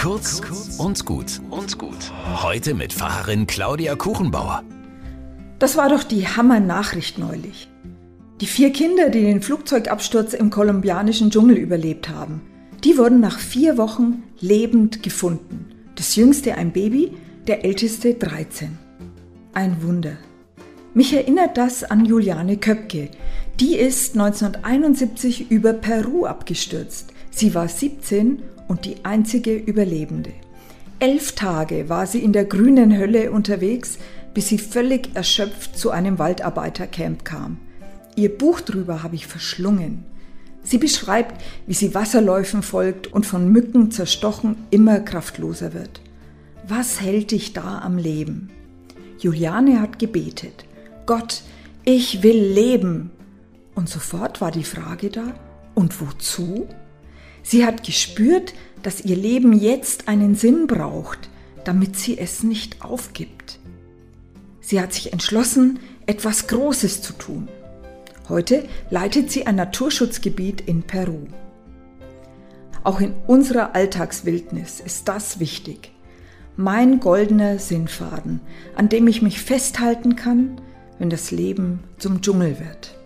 Kurz und gut und gut. Heute mit Pfarrerin Claudia Kuchenbauer. Das war doch die Hammer-Nachricht neulich. Die vier Kinder, die den Flugzeugabsturz im kolumbianischen Dschungel überlebt haben, die wurden nach vier Wochen lebend gefunden. Das jüngste ein Baby, der älteste 13. Ein Wunder. Mich erinnert das an Juliane Köpke. Die ist 1971 über Peru abgestürzt. Sie war 17 und die einzige Überlebende. Elf Tage war sie in der grünen Hölle unterwegs, bis sie völlig erschöpft zu einem Waldarbeitercamp kam. Ihr Buch drüber habe ich verschlungen. Sie beschreibt, wie sie Wasserläufen folgt und von Mücken zerstochen immer kraftloser wird. Was hält dich da am Leben? Juliane hat gebetet. Gott, ich will leben. Und sofort war die Frage da, und wozu? Sie hat gespürt, dass ihr Leben jetzt einen Sinn braucht, damit sie es nicht aufgibt. Sie hat sich entschlossen, etwas Großes zu tun. Heute leitet sie ein Naturschutzgebiet in Peru. Auch in unserer Alltagswildnis ist das wichtig. Mein goldener Sinnfaden, an dem ich mich festhalten kann, wenn das Leben zum Dschungel wird.